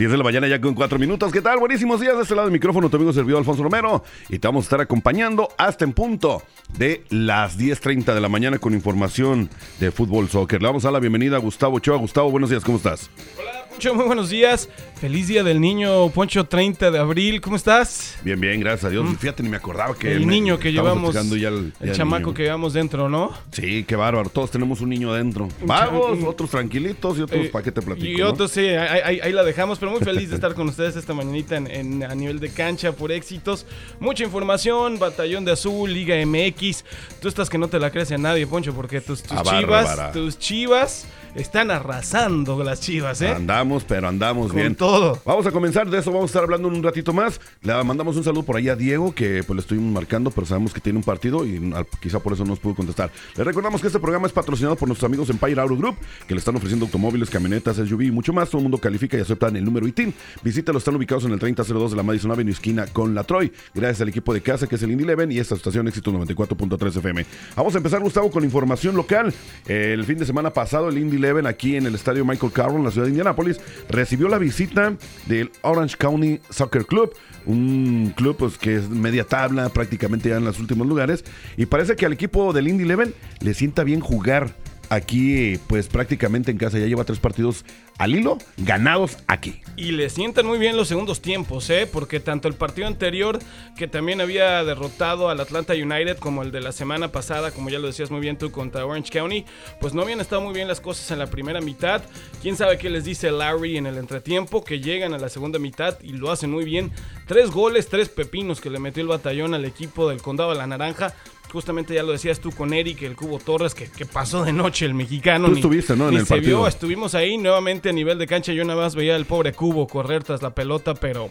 10 de la mañana ya con 4 minutos. ¿Qué tal? Buenísimos días. De este lado del micrófono, tu amigo servidor Alfonso Romero. Y te vamos a estar acompañando hasta en punto de las 10.30 de la mañana con información de fútbol soccer. Le vamos a dar la bienvenida a Gustavo Ochoa. Gustavo, buenos días, ¿cómo estás? Hola, Poncho, muy buenos días. Feliz Día del Niño, Poncho, 30 de abril. ¿Cómo estás? Bien, bien, gracias a Dios. Fíjate, ni me acordaba que... El me- niño que llevamos, ya el, el ya el chamaco niño. que llevamos dentro, ¿no? Sí, qué bárbaro. Todos tenemos un niño adentro. Vagos, otros tranquilitos y otros Eh, para qué te platico. Y ¿no? otros, sí, ahí, ahí- ahí la dejamos, pero muy feliz de estar con ustedes esta mañanita en, en- a nivel de cancha por éxitos. Mucha información, Batallón de Azul, Liga MX. Tú estás que no te la crees a nadie, Poncho, porque tus, tus Ah, chivas, tus chivas están arrasando las chivas, ¿eh? Andamos, pero andamos Con bien. todo. Vamos a comenzar, de eso vamos a estar hablando en un ratito más. Le mandamos un saludo por ahí a Diego, que pues le estoy marcando, pero sabemos que tiene un partido y al- quizá por eso no nos pudo contestar. Le recordamos que este programa es patrocinado por nuestros amigos Empire Auto Group, que le están ofreciendo automóviles, camionetas, SUV y mucho más. Todo el mundo califica y aceptan el número ITIN. Visítalos, están ubicados en el 3002 de la Madison Avenue, esquina con la Troy. Gracias al equipo de casa, que es el Indy Eleven y esta estación Éxito 94.3 FM. Vamos a empezar, Gustavo, con información local. El fin de semana pasado, el Indy Eleven aquí en el estadio Michael Carroll, en la ciudad de Indianápolis, recibió la visita del Orange County Soccer Club, un club pues, que es media tabla, prácticamente ya en los últimos lugares, y parece que al equipo del Indy Eleven le sienta bien jugar aquí, pues prácticamente en casa, ya lleva tres partidos al hilo, ganados aquí. Y le sientan muy bien los segundos tiempos, ¿eh? Porque tanto el partido anterior, que también había derrotado al Atlanta United, como el de la semana pasada, como ya lo decías muy bien tú, contra Orange County, pues no habían estado muy bien las cosas en la primera mitad. Quién sabe qué les dice Larry en el entretiempo, que llegan a la segunda mitad y lo hacen muy bien. Tres goles, tres pepinos que le metió el batallón al equipo del Condado de la Naranja. Justamente ya lo decías tú con Eric, el Cubo Torres, que, que pasó de noche el mexicano. Tú estuviste, ¿no? En ni el se partido. vio, estuvimos ahí nuevamente a nivel de cancha. Yo nada más veía al pobre Cubo correr tras la pelota, pero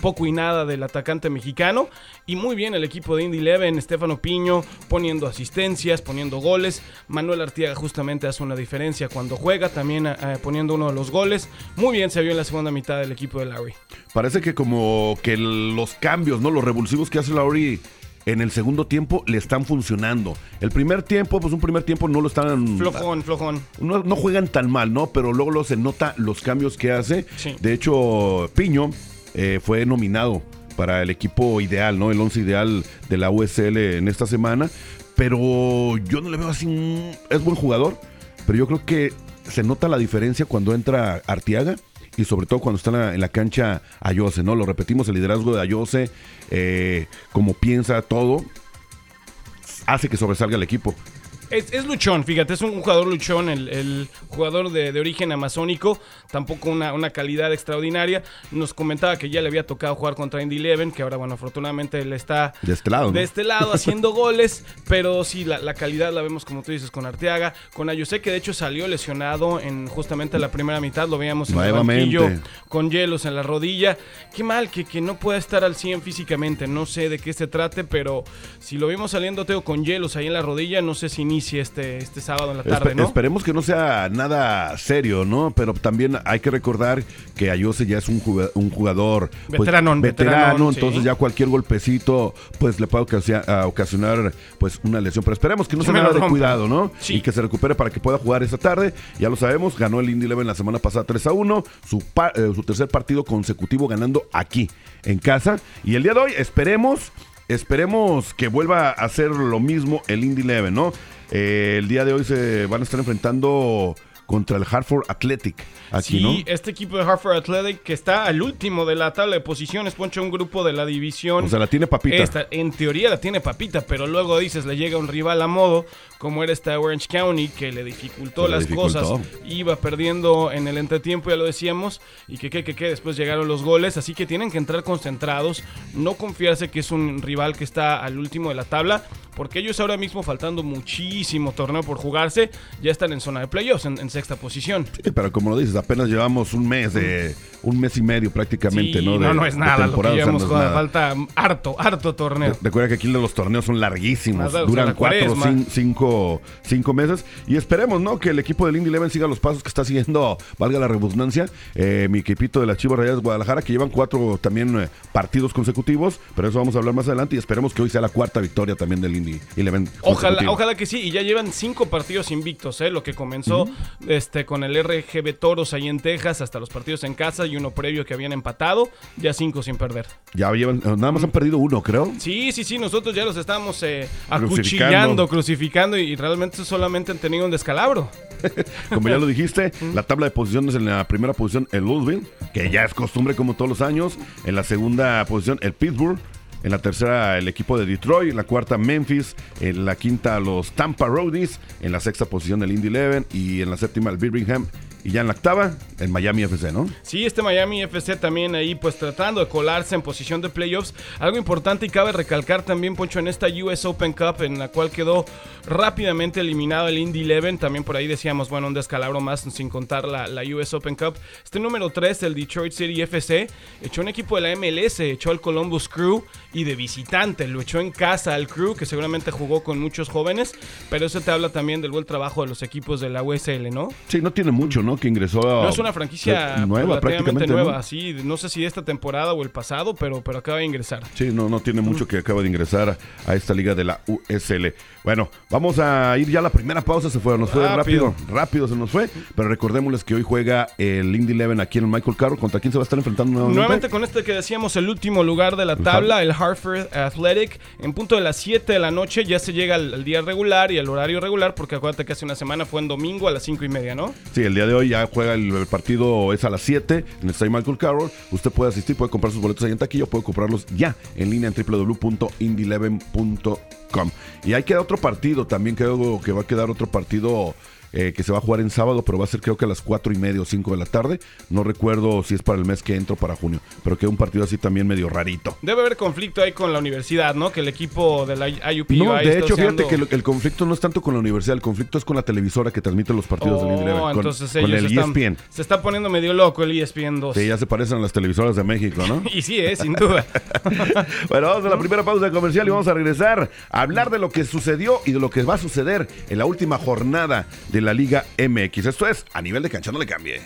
poco y nada del atacante mexicano. Y muy bien el equipo de Indy Eleven, Estefano Piño poniendo asistencias, poniendo goles. Manuel Artiaga justamente hace una diferencia cuando juega, también eh, poniendo uno de los goles. Muy bien se vio en la segunda mitad del equipo de Larry. Parece que como que los cambios, ¿no? Los revulsivos que hace Lauri en el segundo tiempo le están funcionando. El primer tiempo, pues un primer tiempo no lo están... Flojón, flojón. No, no juegan tan mal, ¿no? Pero luego, luego se nota los cambios que hace. Sí. De hecho, Piño eh, fue nominado para el equipo ideal, ¿no? El once ideal de la USL en esta semana. Pero yo no le veo así un... Es buen jugador, pero yo creo que se nota la diferencia cuando entra Artiaga y sobre todo cuando está en la, en la cancha Ayose, ¿no? Lo repetimos, el liderazgo de Ayose, eh, como piensa todo, hace que sobresalga el equipo. Es, es luchón, fíjate, es un jugador luchón, el, el jugador de, de origen amazónico, tampoco una, una calidad extraordinaria. Nos comentaba que ya le había tocado jugar contra Indy Eleven, que ahora, bueno, afortunadamente él está De este lado, ¿no? de este lado haciendo goles, pero sí, la, la calidad la vemos como tú dices con Arteaga, con Ayusé, que de hecho salió lesionado en justamente la primera mitad, lo veíamos en el Nuevamente. banquillo con hielos en la rodilla. Qué mal que, que no pueda estar al 100 físicamente, no sé de qué se trate, pero si lo vimos saliendo Teo con hielos ahí en la rodilla, no sé si inicie este, este sábado en la tarde, Espe- ¿no? Esperemos que no sea nada serio, ¿no? Pero también hay que recordar que Ayose ya es un juga- un jugador pues, veterano, veteranón, entonces sí. ya cualquier golpecito pues le puede ocasionar pues una lesión. Pero esperemos que no Se sea nada de cuidado, ¿no? Sí. Y que se recupere para que pueda jugar esta tarde. Ya lo sabemos, ganó el Indy Eleven la semana pasada 3 a 1, su, pa- eh, su tercer partido consecutivo ganando aquí en casa. Y el día de hoy esperemos Esperemos que vuelva a hacer lo mismo el Indy Eleven, ¿no? Eh, el día de hoy se van a estar enfrentando contra el Hartford Athletic aquí, sí, ¿no? este equipo de Hartford Athletic que está al último de la tabla de posiciones, poncha un grupo de la división. O sea, la tiene papita. Esta, en teoría la tiene papita, pero luego dices, le llega un rival a modo, como era esta Orange County, que le dificultó le las dificultó. cosas, iba perdiendo en el entretiempo, ya lo decíamos, y que, que, que, que después llegaron los goles, así que tienen que entrar concentrados, no confiarse que es un rival que está al último de la tabla, porque ellos ahora mismo, faltando muchísimo torneo por jugarse, ya están en zona de playoffs, en, en sexta posición. Sí, pero como lo dices, apenas llevamos un mes de un mes y medio prácticamente, Sí, ¿no? no, De- no es nada lo que temporada, o sea, llevamos no nada. falta harto, harto torneo. Recuerda que aquí los torneos son larguísimos, Más, o sea, duran cuatro, cin- cinco, cinco meses y esperemos, ¿no? Que el equipo del Indy Eleven siga los pasos que está siguiendo, valga la redundancia, eh, mi equipito de las Chivas Rayadas Guadalajara, que llevan cuatro también eh, partidos consecutivos, pero eso vamos a hablar más adelante y esperemos que hoy sea la cuarta victoria también del Indy Eleven. Ojalá, ojalá que sí, y ya llevan cinco partidos invictos, ¿eh? lo que comenzó este, con el RGB Toros ahí en Texas, hasta los partidos en casa y uno previo que habían empatado, ya cinco sin perder. Ya llevan, nada más han perdido uno, creo. Sí, sí, sí, nosotros ya los estamos eh, Crucificando. acuchillando, crucificando y realmente solamente han tenido un descalabro. Como ya lo dijiste, la tabla de posiciones en la primera posición el Louisville, que ya es costumbre como todos los años. En la segunda posición el Pittsburgh. En la tercera el equipo de Detroit. En la cuarta Memphis. En la quinta los Tampa Roadies. En la sexta posición el Indy Eleven. Y en la séptima el Birmingham. Y ya en la octava el Miami FC, ¿no? Sí, este Miami FC también ahí pues tratando de colarse en posición de playoffs. Algo importante y cabe recalcar también, Poncho, en esta US Open Cup en la cual quedó rápidamente eliminado el Indy Eleven. También por ahí decíamos, bueno, un descalabro más sin contar la, la US Open Cup. Este número 3, el Detroit City FC, echó un equipo de la MLS, echó al Columbus Crew y de visitante, lo echó en casa al Crew, que seguramente jugó con muchos jóvenes, pero eso te habla también del buen trabajo de los equipos de la USL, ¿no? Sí, no tiene mucho, ¿no? Que ingresó a... No es una franquicia nueva, prácticamente. ¿no? nueva, sí, no sé si esta temporada o el pasado, pero, pero acaba de ingresar. Sí, no, no tiene mucho que acaba de ingresar a esta liga de la USL. Bueno, vamos a ir ya a la primera pausa, se fue, nos fue rápido. Rápido. rápido, se nos fue, pero recordémosles que hoy juega el Indy Eleven aquí en el Michael Carroll, ¿contra quién se va a estar enfrentando nuevamente? Nuevamente con este que decíamos el último lugar de la tabla, el Hartford Athletic, en punto de las 7 de la noche ya se llega al, al día regular y al horario regular, porque acuérdate que hace una semana fue en domingo a las 5 y media, ¿no? Sí, el día de hoy ya juega el, partido, es a las 7 en el Estadio Michael Carroll. Usted puede asistir, puede comprar sus boletos ahí en taquilla, puede comprarlos ya en línea en www.indyeleven.com. Y ahí queda otro partido, también creo que va a quedar otro partido eh, que se va a jugar en sábado, pero va a ser creo que a las 4 y media o 5 de la tarde. No recuerdo si es para el mes que entro para junio, pero queda un partido así también medio rarito. Debe haber conflicto ahí con la universidad, ¿no? Que el equipo de la IUP No, de está hecho, fíjate que el conflicto no es tanto con la universidad, el conflicto es con la televisora que transmite los partidos del Indy Oh, con, entonces con ellos el están- ESPN. se está poniendo medio loco el ESPN 2. Sí, ya se parecen a las televisoras de México, ¿no? Y sí, eh, sin duda. Bueno, vamos a la primera pausa comercial y vamos a regresar a hablar de lo que sucedió y de lo que va a suceder en la última jornada de la Liga MX. Esto es a nivel de cancha, no le cambie.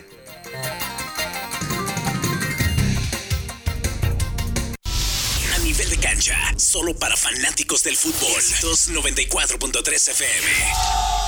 A nivel de cancha, solo para fanáticos del fútbol. 294.3 FM.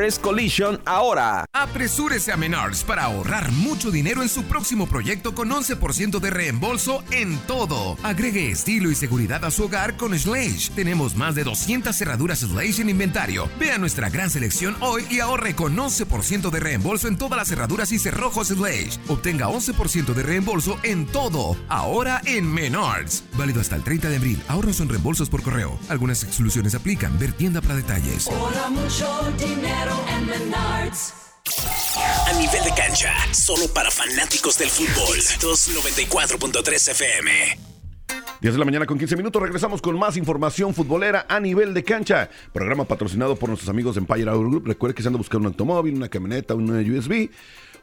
Collision ahora. Apresúrese a Menards para ahorrar mucho dinero en su próximo proyecto con 11% de reembolso en todo. Agregue estilo y seguridad a su hogar con Slash. Tenemos más de 200 cerraduras Slash en inventario. Vea nuestra gran selección hoy y ahorre con 11% de reembolso en todas las cerraduras y cerrojos Slash. Obtenga 11% de reembolso en todo. Ahora en Menards. Válido hasta el 30 de abril. Ahorros son reembolsos por correo. Algunas exclusiones aplican. Ver tienda para detalles. mucho dinero a nivel de cancha, solo para fanáticos del fútbol. 294.3 FM. 10 de la mañana con 15 minutos. Regresamos con más información futbolera a nivel de cancha. Programa patrocinado por nuestros amigos de Empire Auto Group. Recuerde que se anda buscando un automóvil, una camioneta, una USB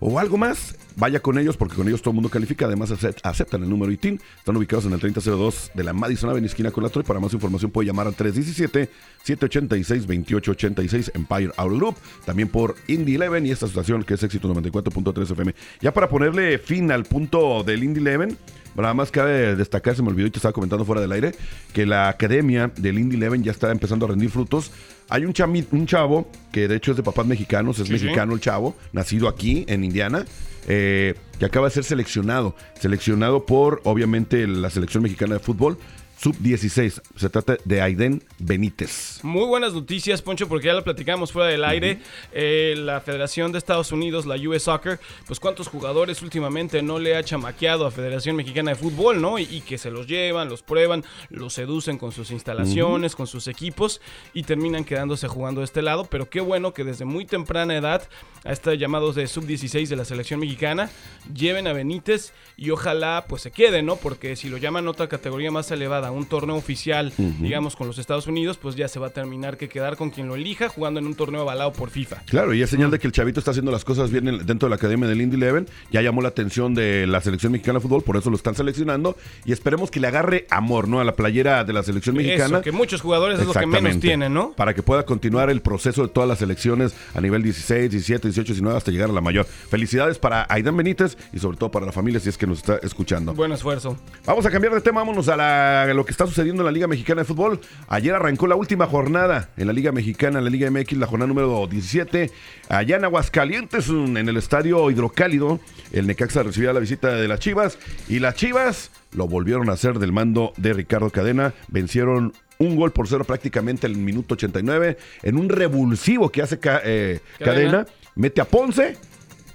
o algo más, vaya con ellos porque con ellos todo el mundo califica. Además, aceptan el número ITIN. Están ubicados en el 3002 de la Madison Avenue, esquina con la Troy. Para más información puede llamar al 317-786-2886 Empire Auto Group. También por Indy 11 y esta estación que es éxito 94.3 FM. Ya para ponerle fin al punto del Indy 11, Nada más cabe destacar, se me olvidó y te estaba comentando fuera del aire, que la academia del Indy 11 ya está empezando a rendir frutos. Hay un, un chavo que de hecho es de papás mexicanos, es mexicano el chavo, nacido aquí en Indiana, eh, que acaba de ser seleccionado. Seleccionado por, obviamente, la selección mexicana de fútbol sub-16. Se trata de Aiden Benítez. Muy buenas noticias, Poncho, porque ya lo platicamos fuera del aire. Eh, la Federación de Estados Unidos, la US Soccer, pues cuántos jugadores últimamente no le ha chamaqueado a Federación Mexicana de Fútbol, ¿no? Y, que se los llevan, los prueban, los seducen con sus instalaciones, con sus equipos y terminan quedándose jugando de este lado. Pero qué bueno que desde muy temprana edad a estos llamados de sub-16 de la selección mexicana lleven a Benítez y ojalá pues se quede, ¿no? Porque si lo llaman a otra categoría más elevada, un torneo oficial, digamos, con los Estados Unidos, pues ya se va a terminar que quedar con quien lo elija jugando en un torneo avalado por FIFA. Claro, y es señal de que el chavito está haciendo las cosas bien dentro de la academia del Indy Eleven. Ya llamó la atención de la selección mexicana de fútbol, por eso lo están seleccionando. Y esperemos que le agarre amor, ¿no? A la playera de la selección mexicana. que muchos jugadores es lo que menos tienen, ¿no? Para que pueda continuar el proceso de todas las selecciones a nivel 16, 17, 18, 19 hasta llegar a la mayor. Felicidades para Aidan Benítez y sobre todo para la familia si es que nos está escuchando. Buen esfuerzo. Vamos a cambiar de tema, vámonos a la lo que está sucediendo en la Liga Mexicana de Fútbol. Ayer arrancó la última jornada en la Liga Mexicana, en la Liga MX, la jornada número 17. Allá en Aguascalientes, en el estadio Hidrocálido, el Necaxa recibía la visita de las Chivas. Y las Chivas lo volvieron a hacer del mando de Ricardo Cadena. Vencieron un gol por cero prácticamente en el minuto 89. En un revulsivo que hace eh, Cadena. Mete a Ponce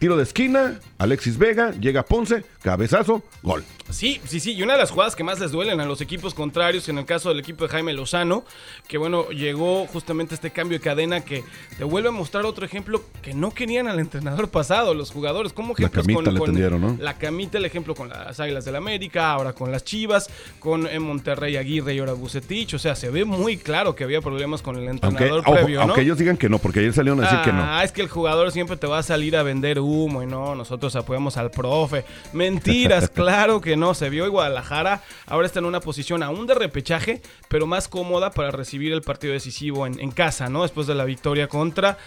tiro de esquina, Alexis Vega, llega Ponce, cabezazo, gol. Sí, sí, sí, y una de las jugadas que más les duelen a los equipos contrarios, en el caso del equipo de Jaime Lozano, que bueno, llegó justamente este cambio de cadena que te vuelve a mostrar otro ejemplo que no querían al entrenador pasado, los jugadores, como la camita le tendieron, ¿no? La camita, el ejemplo con las Águilas del la América, ahora con las Chivas, con en Monterrey Aguirre y ahora Bucetich, o sea, se ve muy claro que había problemas con el entrenador previo, ¿no? Aunque ellos digan que no, porque ayer salieron a decir que no. Ah, es que el jugador siempre te va a salir a vender humo y no, nosotros apoyamos al profe. Mentiras, claro que no, se vio igual Guadalajara ahora está en una posición aún de repechaje, pero más cómoda para recibir el partido decisivo en, en casa, ¿no? Después de la victoria contra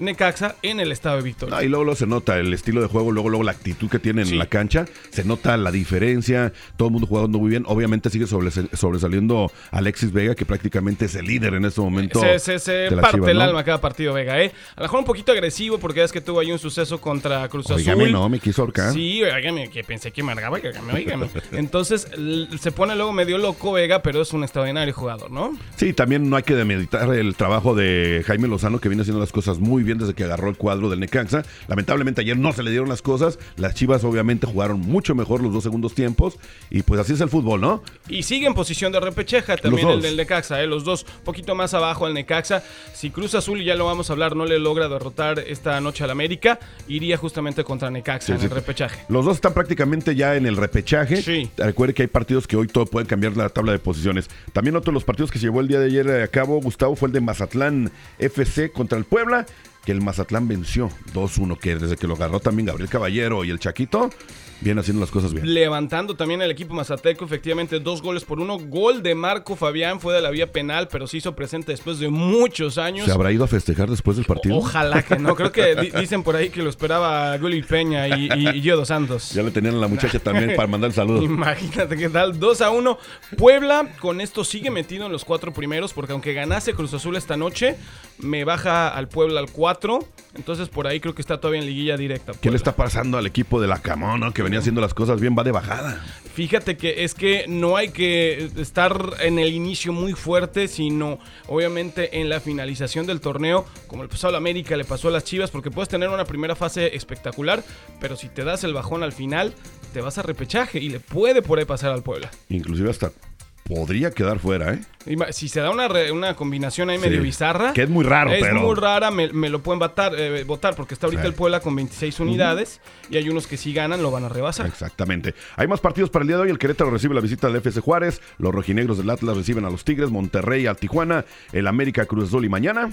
Necaxa en el estado de Victoria. y luego, se nota el estilo de juego, luego, luego la actitud que tienen en la cancha, se nota la diferencia, todo el mundo jugando muy bien. Obviamente sigue sobresaliendo Alexis Vega, que prácticamente es el líder en este momento. Se, parte el alma cada partido Vega, ¿eh? A lo mejor un poquito agresivo, porque es que tuvo ahí un suceso contra Cruz Azul. Oígame, no, me quiso ahorcar. Sí, oígame, que pensé que marcaba, oígame, oígame. Entonces se pone luego medio loco Vega, pero es un extraordinario jugador, ¿no? Sí, también no hay que demeritar el trabajo de Jaime Lozano, que viene haciendo las cosas muy bien desde que agarró el cuadro del Necaxa. Lamentablemente ayer no se le dieron las cosas. Las Chivas obviamente jugaron mucho mejor los dos segundos tiempos. Y pues así es el fútbol, ¿no? Y sigue en posición de repechaje también el del Necaxa, ¿eh? los dos, poquito más abajo el Necaxa. Si Cruz Azul, ya lo vamos a hablar, no le logra derrotar esta noche al América, iría justamente contra Necaxa Sí, en sí. el repechaje. Los dos están prácticamente ya en el repechaje. Sí. Recuerde que hay partidos que hoy todo pueden cambiar la tabla de posiciones. También otro de los partidos que se llevó el día de ayer a cabo, Gustavo, fue el de Mazatlán FC contra el Puebla, que el Mazatlán venció 2-1, que desde que lo agarró también Gabriel Caballero y el Chaquito, viene haciendo las cosas bien. Levantando también el equipo mazateco, efectivamente, dos goles por uno. Gol de Marco Fabián, fue de la vía penal, pero se hizo presente después de muchos años. ¿Se habrá ido a festejar después del partido? Ojalá que no. Creo que di- dicen por ahí que lo esperaba Gulli Peña y, y, Santos. Ya le tenían a la muchacha también para mandar el saludo. Imagínate qué tal, 2 a 1. Puebla con esto sigue metido en los cuatro primeros, porque aunque ganase Cruz Azul esta noche, me baja al Puebla al 4. Entonces por ahí creo que está todavía en liguilla directa. ¿Qué le está pasando al equipo de la Camón, no? que venía haciendo las cosas bien? Va de bajada. Fíjate que es que no hay que estar en el inicio muy fuerte, sino obviamente en la finalización del torneo, como el pasado al América le pasó a las Chivas, porque puedes tener una primera fase espectacular, pero si te das el bajón al final, te vas a repechaje y le puede por ahí pasar al Puebla. Inclusive hasta podría quedar fuera, ¿eh? Si se da una, re- una combinación ahí Sí. medio bizarra. Que es muy raro, es pero- muy rara, me, me lo pueden votar, eh, votar porque está ahorita Sí. el Puebla con 26 unidades y hay unos que si ganan lo van a rebasar. Exactamente. Hay más partidos para el día de hoy. El Querétaro recibe la visita del FC Juárez. Los rojinegros del Atlas reciben a los Tigres. Monterrey a Tijuana. El América Cruz Azul y mañana.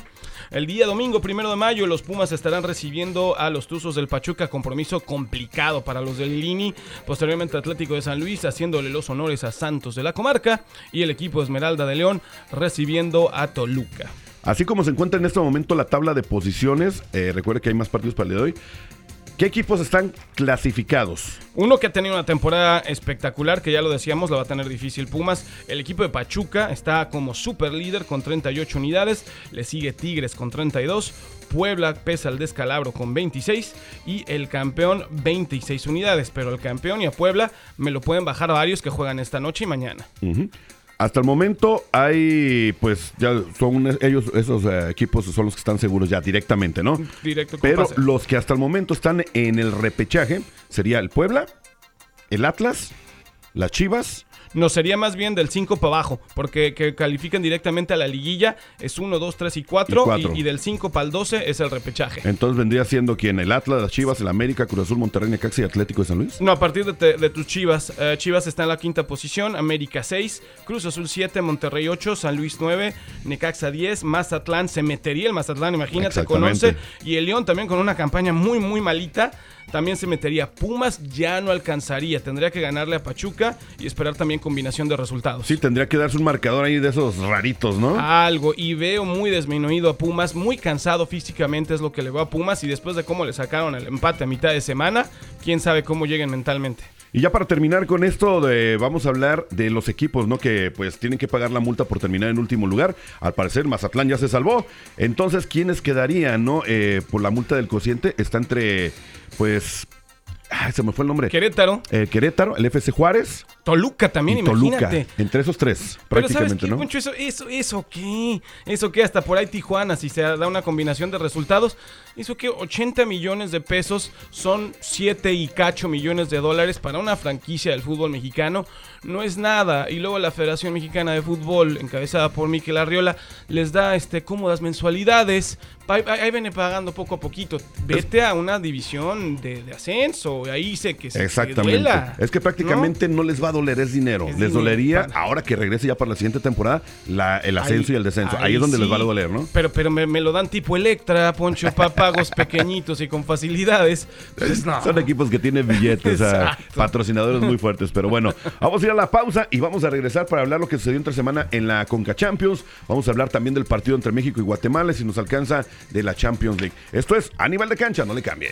El día domingo, primero de mayo, los Pumas estarán recibiendo a los Tuzos del Pachuca, compromiso complicado para los del Lini. Posteriormente, Atlético de San Luis haciéndole los honores a Santos de la comarca y el equipo Esmeralda de León recibiendo a Toluca. Así como se encuentra en este momento la tabla de posiciones, eh, recuerde que hay más partidos para el día de hoy. ¿Qué equipos están clasificados? Uno que ha tenido una temporada espectacular, que ya lo decíamos, la va a tener difícil Pumas. El equipo de Pachuca está como super líder con 38 unidades. Le sigue Tigres con 32. Puebla pesa el descalabro con 26. Y el campeón 26 unidades. Pero el campeón y a Puebla me lo pueden bajar varios que juegan esta noche y mañana. Hasta el momento hay, pues, ya son ellos, esos eh, equipos son los que están seguros ya directamente, ¿no? Directo con Pero pase. los que hasta el momento están en el repechaje sería el Puebla, el Atlas, las Chivas, No, sería más bien del 5 para abajo, porque que califican directamente a la liguilla es 1, 2, 3 y 4, Y cuatro. y, y del 5 para el 12 es el repechaje. Entonces vendría siendo quien el Atlas, las Chivas, el América, Cruz Azul, Monterrey, Necaxa y Atlético de San Luis. No, a partir de, te- de tus Chivas. Eh, Chivas está en la quinta posición, América 6, Cruz Azul 7, Monterrey 8, San Luis 9, Necaxa 10, Mazatlán se metería el Mazatlán, imagínate, con Exactamente. 11. Y el León también con una campaña muy, muy malita. También se metería. Pumas ya no alcanzaría. Tendría que ganarle a Pachuca y esperar también combinación de resultados. Sí, tendría que darse un marcador ahí de esos raritos, ¿no? Algo, y veo muy disminuido a Pumas, muy cansado físicamente es lo que le veo a Pumas y después de cómo le sacaron el empate a mitad de semana, quién sabe cómo lleguen mentalmente. Y ya para terminar con esto, de, vamos a hablar de los equipos, ¿no? Que pues tienen que pagar la multa por terminar en último lugar. Al parecer, Mazatlán ya se salvó. Entonces, ¿quiénes quedarían, no? Eh, por la multa del cociente está entre, pues. Ay, se me fue el nombre. Querétaro, Eh, Querétaro, el FC Juárez Toluca también, y Toluca. imagínate. Entre esos tres, Pero ¿sabes prácticamente, qué, ¿no? Poncho? Eso, eso, eso qué, eso qué, hasta por ahí Tijuana, si se da una combinación de resultados, eso que 80 millones de pesos son 7 y cacho millones de dólares para una franquicia del fútbol mexicano, no es nada. Y luego la Federación Mexicana de Fútbol, encabezada por Miquel Arriola, les da este cómodas mensualidades, ahí, ahí viene pagando poco a poquito. Vete a una división de, de ascenso, ahí sé que se Exactamente. duela, es que prácticamente ¿no? les va a doler, es dinero. Es les dinero, dolería, ahora que regrese ya para la siguiente temporada, la- el ascenso Ahí- y el descenso. Ahí, ahí es donde les va a doler, ¿no? Pero, pero me, me lo dan tipo Electra, Poncho, pa- pagos pequeñitos y con facilidades. No. Son equipos que tienen billetes, patrocinadores muy fuertes. Pero bueno, vamos a ir a la pausa y vamos a regresar para hablar lo que sucedió entre semana en la Conca Champions. Vamos a hablar también del partido entre México y Guatemala, si nos alcanza de la Champions League. Esto es a nivel de cancha, no le cambie.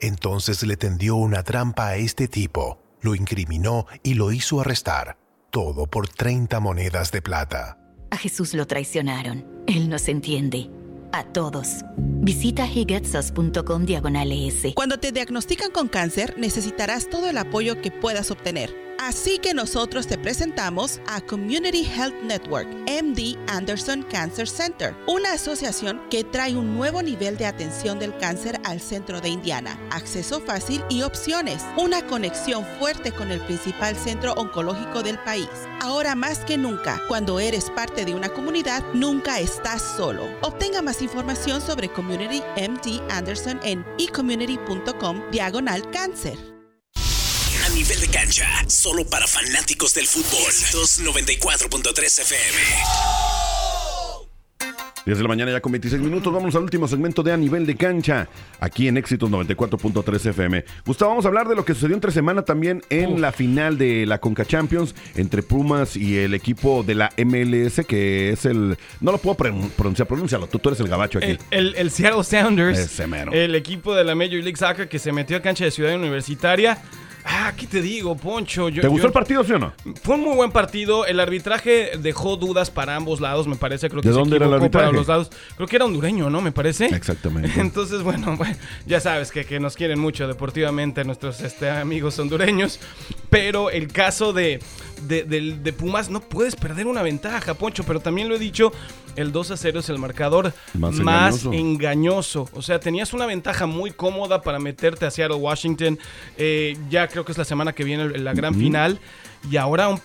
Entonces le tendió una trampa a este tipo, lo incriminó y lo hizo arrestar. Todo por 30 monedas de plata. A Jesús lo traicionaron. Él nos entiende. A todos. Visita higetsos.com diagonal ES. Cuando te diagnostican con cáncer, necesitarás todo el apoyo que puedas obtener. Así que nosotros te presentamos a Community Health Network, MD Anderson Cancer Center, una asociación que trae un nuevo nivel de atención del cáncer al centro de Indiana, acceso fácil y opciones, una conexión fuerte con el principal centro oncológico del país. Ahora más que nunca, cuando eres parte de una comunidad, nunca estás solo. Obtenga más información sobre Community MD Anderson en ecommunity.com diagonal cáncer. A nivel de cancha, solo para fanáticos del fútbol. Éxitos 94.3 FM. 10 de la mañana ya con 26 minutos. Vamos al último segmento de A Nivel de Cancha, aquí en Éxitos 94.3 FM. Gustavo, vamos a hablar de lo que sucedió entre semana también en la final de la Conca Champions entre Pumas y el equipo de la MLS, que es el... No lo puedo pronunciar, pronúncialo, tú, tú eres el gabacho aquí. El, el, el Seattle Sounders, Ese mero. el equipo de la Major League Soccer que se metió a cancha de Ciudad Universitaria. Ah, ¿qué te digo, Poncho? Yo- ¿Te gustó yo- el partido, sí o no? Fue un muy buen partido. El arbitraje dejó dudas para ambos lados, me parece. Creo que ¿De se dónde era el equivocó para arbitraje? los lados. Creo que era hondureño, ¿no? Me parece. Exactamente. Entonces, bueno, bueno, ya sabes que, que nos quieren mucho deportivamente nuestros este, amigos hondureños. Pero el caso de, de, del- de Pumas, no puedes perder una ventaja, Poncho. Pero también lo he dicho, el 2 a 0 es el marcador Más más, engañoso. engañoso. O sea, tenías una ventaja muy cómoda para meterte a Seattle, Washington. Eh, ya creo que es la semana que viene la gran final. Y ahora un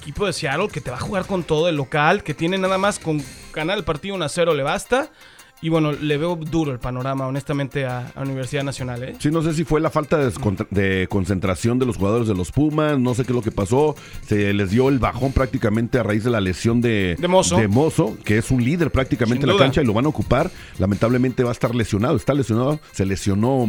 equipo de Seattle que te va a jugar con todo el local, que tiene nada más con ganar el partido 1 a 0 le basta. Y bueno, le veo duro el panorama, honestamente, a, a Universidad Nacional. ¿eh? Sí, no sé si fue la falta de, de concentración de los jugadores de los Pumas, no sé qué es lo que pasó. Se les dio el bajón prácticamente a raíz de la lesión de, De Mozo. Mozo, que es un líder prácticamente en la cancha y lo van a ocupar. Lamentablemente va a estar lesionado, está lesionado, se lesionó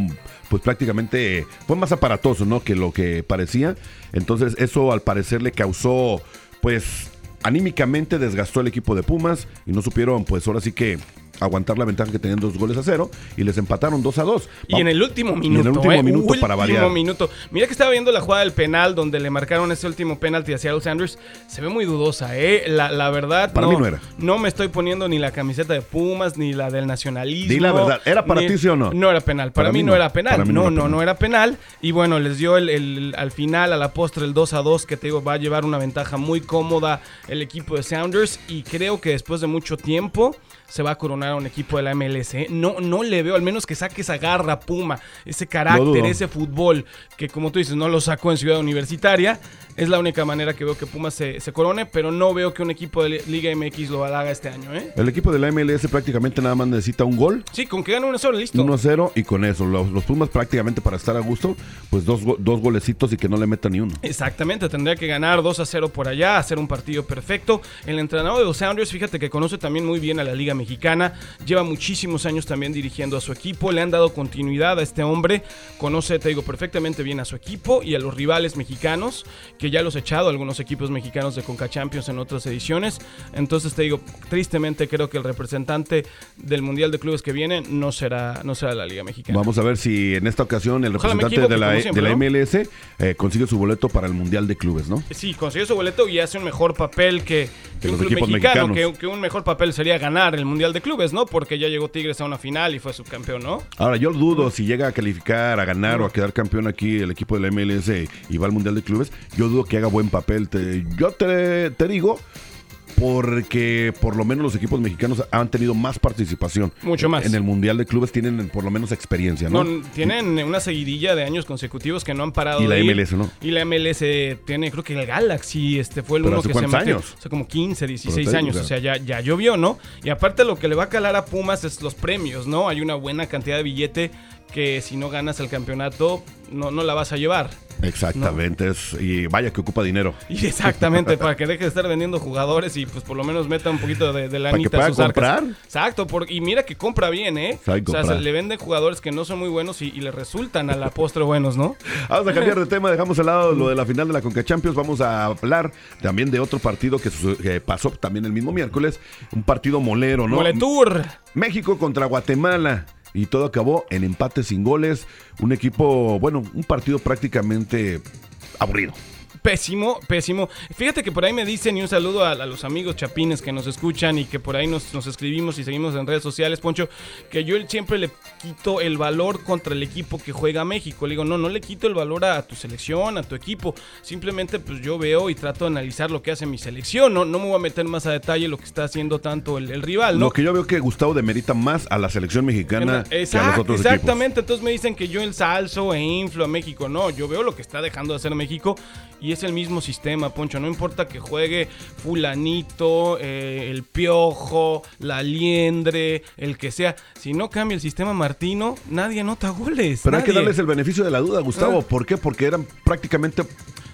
pues prácticamente, fue más aparatoso, ¿no? Que lo que parecía. Entonces eso al parecer le causó pues anímicamente desgastó el equipo de Pumas y no supieron pues ahora sí que aguantar la ventaja que tenían dos goles a cero y les empataron dos a dos. Y en el último minuto. en el último eh, minuto para variar. minuto. Mira que estaba viendo la jugada del penal donde le marcaron ese último penalti a Seattle Sanders. Se ve muy dudosa, ¿eh? La, la verdad. Para no, mí no era. No me estoy poniendo ni la camiseta de Pumas ni la del nacionalismo. Di la verdad, ¿era para ni- ti, sí o no? No era penal. Para, mí, no era penal. No, no no, era no, penal. era penal. Y bueno, les dio el, el- al final, a la postre, el 2 a 2, que te digo, va a llevar una ventaja muy cómoda el equipo de Sounders. Y creo que después de mucho tiempo se va a coronar a un equipo de la MLS. ¿eh? No, no le veo, al menos que saque esa garra Puma, ese carácter, ese fútbol que, como tú dices, no lo sacó en Ciudad Universitaria. Es la única manera que veo que Puma se, se corone, pero no veo que un equipo de Liga MX lo haga este año. ¿eh? El equipo de la MLS prácticamente nada más necesita un gol. Sí, con que gane uno solo, listo. 1-0 y con eso, los, los Pumas prácticamente para estar a gusto, pues dos, dos golecitos y que no le metan ni uno. Exactamente, tendría que ganar 2 a 0 por allá, hacer un partido perfecto. El entrenador de los Sounders, fíjate que conoce también muy bien a la Liga Mexicana, lleva muchísimos años también dirigiendo a su equipo, le han dado continuidad a este hombre, conoce, te digo, perfectamente bien a su equipo y a los rivales mexicanos, que ya los ha echado algunos equipos mexicanos de Conca Champions en otras ediciones. Entonces te digo, tristemente creo que el representante del Mundial de Clubes que viene no será, no será la Liga Mexicana. Vamos a ver si en esta ocasión el Ojalá representante de equivoque, la, como siempre, de la ¿no? MLS eh, consigue su boleto para el Mundial de Clubes, ¿no? Sí, consiguió su boleto y hace un mejor papel que, que Que un los club equipos mexicano, mexicanos. que, que un mejor papel sería ganar el Mundial de Clubes, ¿no? Porque ya llegó Tigres a una final y fue subcampeón, ¿no? Ahora, yo dudo si llega a calificar, a ganar o a quedar campeón aquí el equipo de la MLS y va al Mundial de Clubes, yo dudo que haga buen papel. Te- yo te, te digo, porque por lo menos los equipos mexicanos han tenido más participación. Mucho más. En el Mundial de Clubes tienen por lo menos experiencia, ¿no? No, tienen una seguidilla de años consecutivos que no han parado Y la de ir. MLS, ¿no? Y la MLS tiene, creo que el Galaxy este fue el ¿Pero uno hace que se metió. años? Hace como 15, 16 Pero te digo, años. o O sea. sea, ya, ya llovió, ¿no? Y aparte lo que le va a calar a Pumas es los premios, ¿no? Hay una buena cantidad de billete que si no ganas el campeonato no, no la vas a llevar. Exactamente, es, y vaya que ocupa dinero. Y exactamente, para que deje de estar vendiendo jugadores y pues por lo menos meta un poquito de, de lanita pueda a sus arcas. comprar. Exacto, por- y mira que compra bien, ¿eh? Sabe o sea, se le venden jugadores que no son muy buenos y, y le resultan a la postre buenos, ¿no? Vamos a cambiar de tema, dejamos al lado lo de la final de la Conca Champions, vamos a hablar también de otro partido que, que pasó también el mismo miércoles, un partido molero, ¿no? Moletour. México contra Guatemala y todo acabó en empate sin goles, un equipo, bueno, un partido prácticamente aburrido. Pésimo, pésimo. Fíjate que por ahí me dicen y un saludo a, a los amigos chapines que nos escuchan y que por ahí nos, nos escribimos y seguimos en redes sociales, Poncho, que yo siempre le quito el valor contra el equipo que juega México. Le digo, no, no le quito el valor a, tu selección, a tu equipo. Simplemente pues yo veo y trato de analizar lo que hace mi selección. No, no me voy a meter más a detalle lo que está haciendo tanto el, el rival, ¿no? Lo que yo veo que Gustavo demerita más a la selección mexicana que a los Exact- otros equipos. exactamente, entonces me dicen que yo ensalzo e inflo a México. No, yo veo lo que está dejando de hacer México y es el mismo sistema, Poncho. No importa que juegue fulanito, eh, el piojo, la liendre, el que sea. Si no cambia el sistema Martino, nadie anota goles. Pero hay que darles el beneficio de la duda, Gustavo. Ah. ¿Por qué? Porque eran prácticamente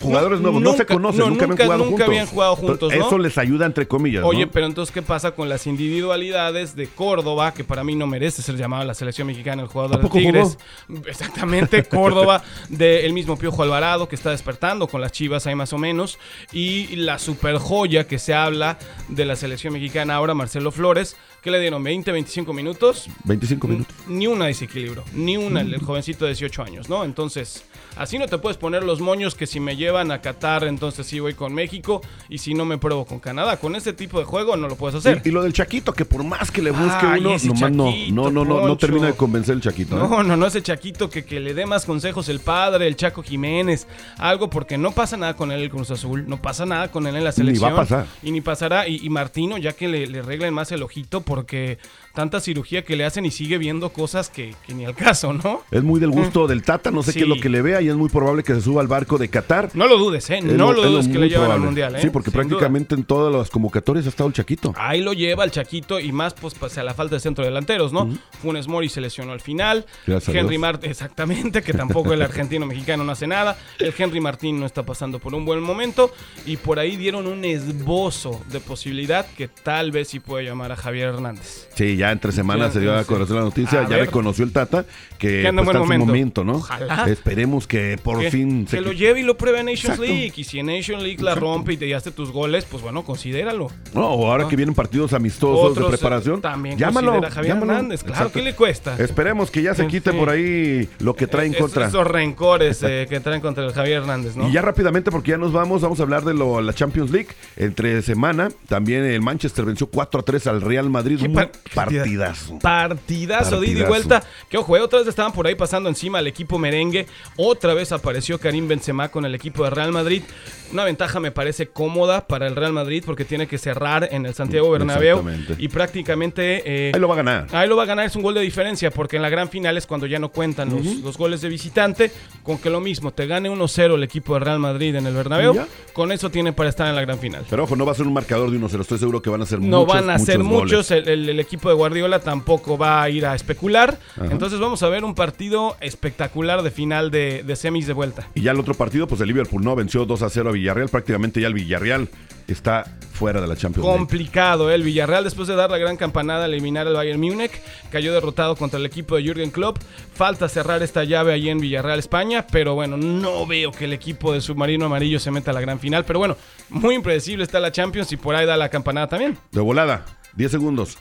jugadores No, nuevos. No se conocen, no, nunca, nunca- habían jugado nunca juntos. habían jugado juntos. Eso les ayuda, entre comillas. Oye, pero entonces, ¿qué pasa con las individualidades de Córdoba? Que para mí no merece ser llamado a la selección mexicana el jugador ¿A de Tigres. Exactamente, Córdoba, del mismo Piojo Alvarado, que está despertando con las chivas ahí más o menos. Y la super joya que se habla de la selección mexicana ahora, Marcelo Flores, que le dieron 20, 25 minutos. 25 minutos. Ni una desequilibrio, ni una, el, jovencito de 18 años, ¿no? Entonces, así no te puedes poner los moños que si me llevan a Qatar, entonces sí voy con México, y si no me pruebo con Canadá. Con ese tipo de juego no lo puedes hacer. Y, y lo del Chaquito, que por más que le busque uno, nomás no, no, no, no, no termina de convencer el Chaquito. ¿eh? No, no, no, ese Chaquito que, que le dé más consejos el padre, el Chaco Jiménez, algo porque no pasa nada con él el Cruz Azul, no pasa nada con él en la Ni selección. va a pasar. Y ni pasará. Y, y Martino, ya que le, le arreglen más el ojito porque tanta cirugía que le hacen y sigue viendo cosas que, que ni al caso, ¿no? Es muy del gusto del Tata, no sé Sí. qué es lo que le vea y es muy probable que se suba al barco de Qatar. No lo dudes, ¿eh? No lo es dudes que le llevan al. Mundial, ¿eh? Sí, porque Sin duda. prácticamente en todas las convocatorias ha estado el Chaquito. Ahí lo lleva el Chaquito y más pues pese a la falta de centro delanteros, ¿no? Funes Mori se lesionó al final. Gracias Henry. Martín, exactamente, que tampoco el argentino mexicano no hace nada. El Henry Martín no está pasando por un buen momento y por ahí dieron un esbozo de posibilidad que tal vez sí puede llamar a Javier Hernández. Sí, ya entre semanas Ya, se dio a conocer la noticia, A ya ver. reconoció el Tata que Que anda en pues, buen en su momento. momento, ¿no? Ojalá. Esperemos que por que, fin que se lo lleve y lo pruebe a Nations Exacto. League. Y si en Nations League la rompe y te llevaste tus goles, pues bueno, considéralo. No, ahora que vienen partidos amistosos Otros, de preparación, eh, también llámalo, a Javier llámalo. Hernández. Claro, Exacto. ¿qué le cuesta? Esperemos que ya se quite sí. por ahí lo que trae en Es- contra. Esos rencores eh, que traen contra el Javier Hernández, ¿no? Y ya rápidamente, porque ya nos vamos, vamos a hablar de lo, la Champions League. Entre semana, también el Manchester venció 4 a 3 al Real Madrid. Qué Un par- partidazo. Partidazo, de ida y Partidazo. vuelta. Que ojo, eh, otra vez estaban por ahí pasando encima al equipo merengue. Otra vez apareció Karim Benzema con el equipo de Real Madrid. Una ventaja me parece cómoda para el Real Madrid porque tiene que cerrar en el Santiago Bernabéu Exactamente. y prácticamente eh, Ahí lo va a ganar. Ahí lo va a ganar, es un gol de diferencia, porque en la gran final es cuando ya no cuentan los, los goles de visitante, con que lo mismo, te gane 1-0 el equipo de Real Madrid en el Bernabéu, con eso tiene para estar en la gran final. Pero ojo, no va a ser un marcador de 1-0. Estoy seguro que van a ser No muchos, van a ser muchos muchos, goles. El, el- el equipo de Guardiola tampoco va a ir a especular, Ajá. entonces vamos a ver un partido espectacular de final de, de semis de vuelta. Y ya el otro partido, pues el Liverpool no venció 2 a 0 a Villarreal. Prácticamente ya el Villarreal está fuera de la Champions League. Complicado, ¿eh? el Villarreal después de dar la gran campanada eliminar al Bayern Múnich, cayó derrotado contra el equipo de Jürgen Klopp. Falta cerrar esta llave ahí en Villarreal, España, pero bueno, no veo que el equipo de Submarino Amarillo se meta a la gran final, pero bueno, muy impredecible está la Champions y por ahí da la campanada también. De volada, 10 segundos.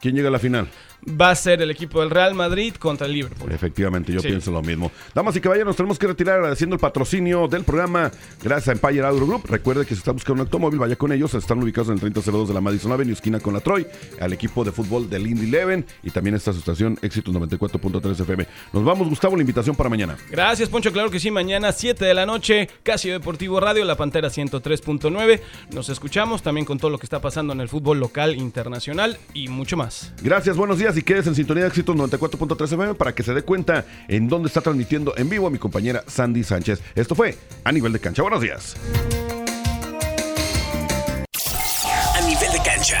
¿Quién llega a la final? Va a ser el equipo del Real Madrid contra el Liverpool. Efectivamente, yo Sí. pienso lo mismo. Damas y caballeros, nos tenemos que retirar agradeciendo el patrocinio del programa gracias a Empire Auto Group. Recuerde que si está buscando un automóvil, vaya con ellos. Están ubicados en el 3002 de la Madison Avenue, esquina con la Troy, al equipo de fútbol del Indy Eleven y también esta su estación Éxitos 94.3 FM. Nos vamos, Gustavo, la invitación para mañana. Gracias, Poncho. Claro que sí, mañana 7 de la noche, Casio Deportivo Radio, La Pantera 103.9. Nos escuchamos también con todo lo que está pasando en el fútbol local, internacional y mucho más. Gracias, buenos días y quedes en sintonía de Éxitos 94.3 FM para que se dé cuenta en dónde está transmitiendo en vivo mi compañera Sandy Sánchez. Esto fue A Nivel de Cancha. Buenos días. A nivel de cancha,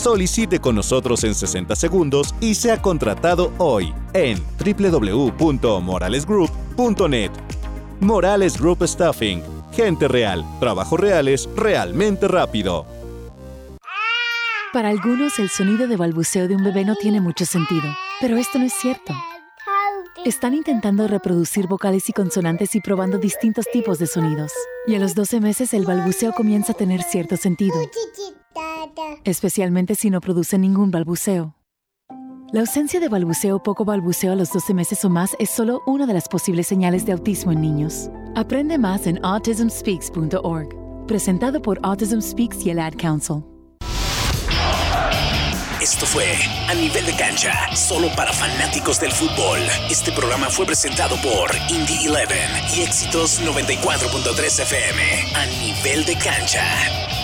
Solicite con nosotros en 60 segundos y sea contratado hoy en www.moralesgroup.net. Morales Group Staffing. Gente real, trabajos reales, realmente rápido. Para algunos, el sonido de balbuceo de un bebé no tiene mucho sentido. Pero esto no es cierto. Están intentando reproducir vocales y consonantes y probando distintos tipos de sonidos. Y a los 12 meses el balbuceo comienza a tener cierto sentido. Especialmente si no produce ningún balbuceo. La ausencia de balbuceo o poco balbuceo a los 12 meses o más es solo una de las posibles señales de autismo en niños. Aprende más en autismspeaks.org. Presentado por Autism Speaks y el Ad Council. Esto fue A Nivel de Cancha, solo para fanáticos del fútbol. Este programa fue presentado por Indie 11 y Éxitos 94.3 FM. A Nivel de Cancha.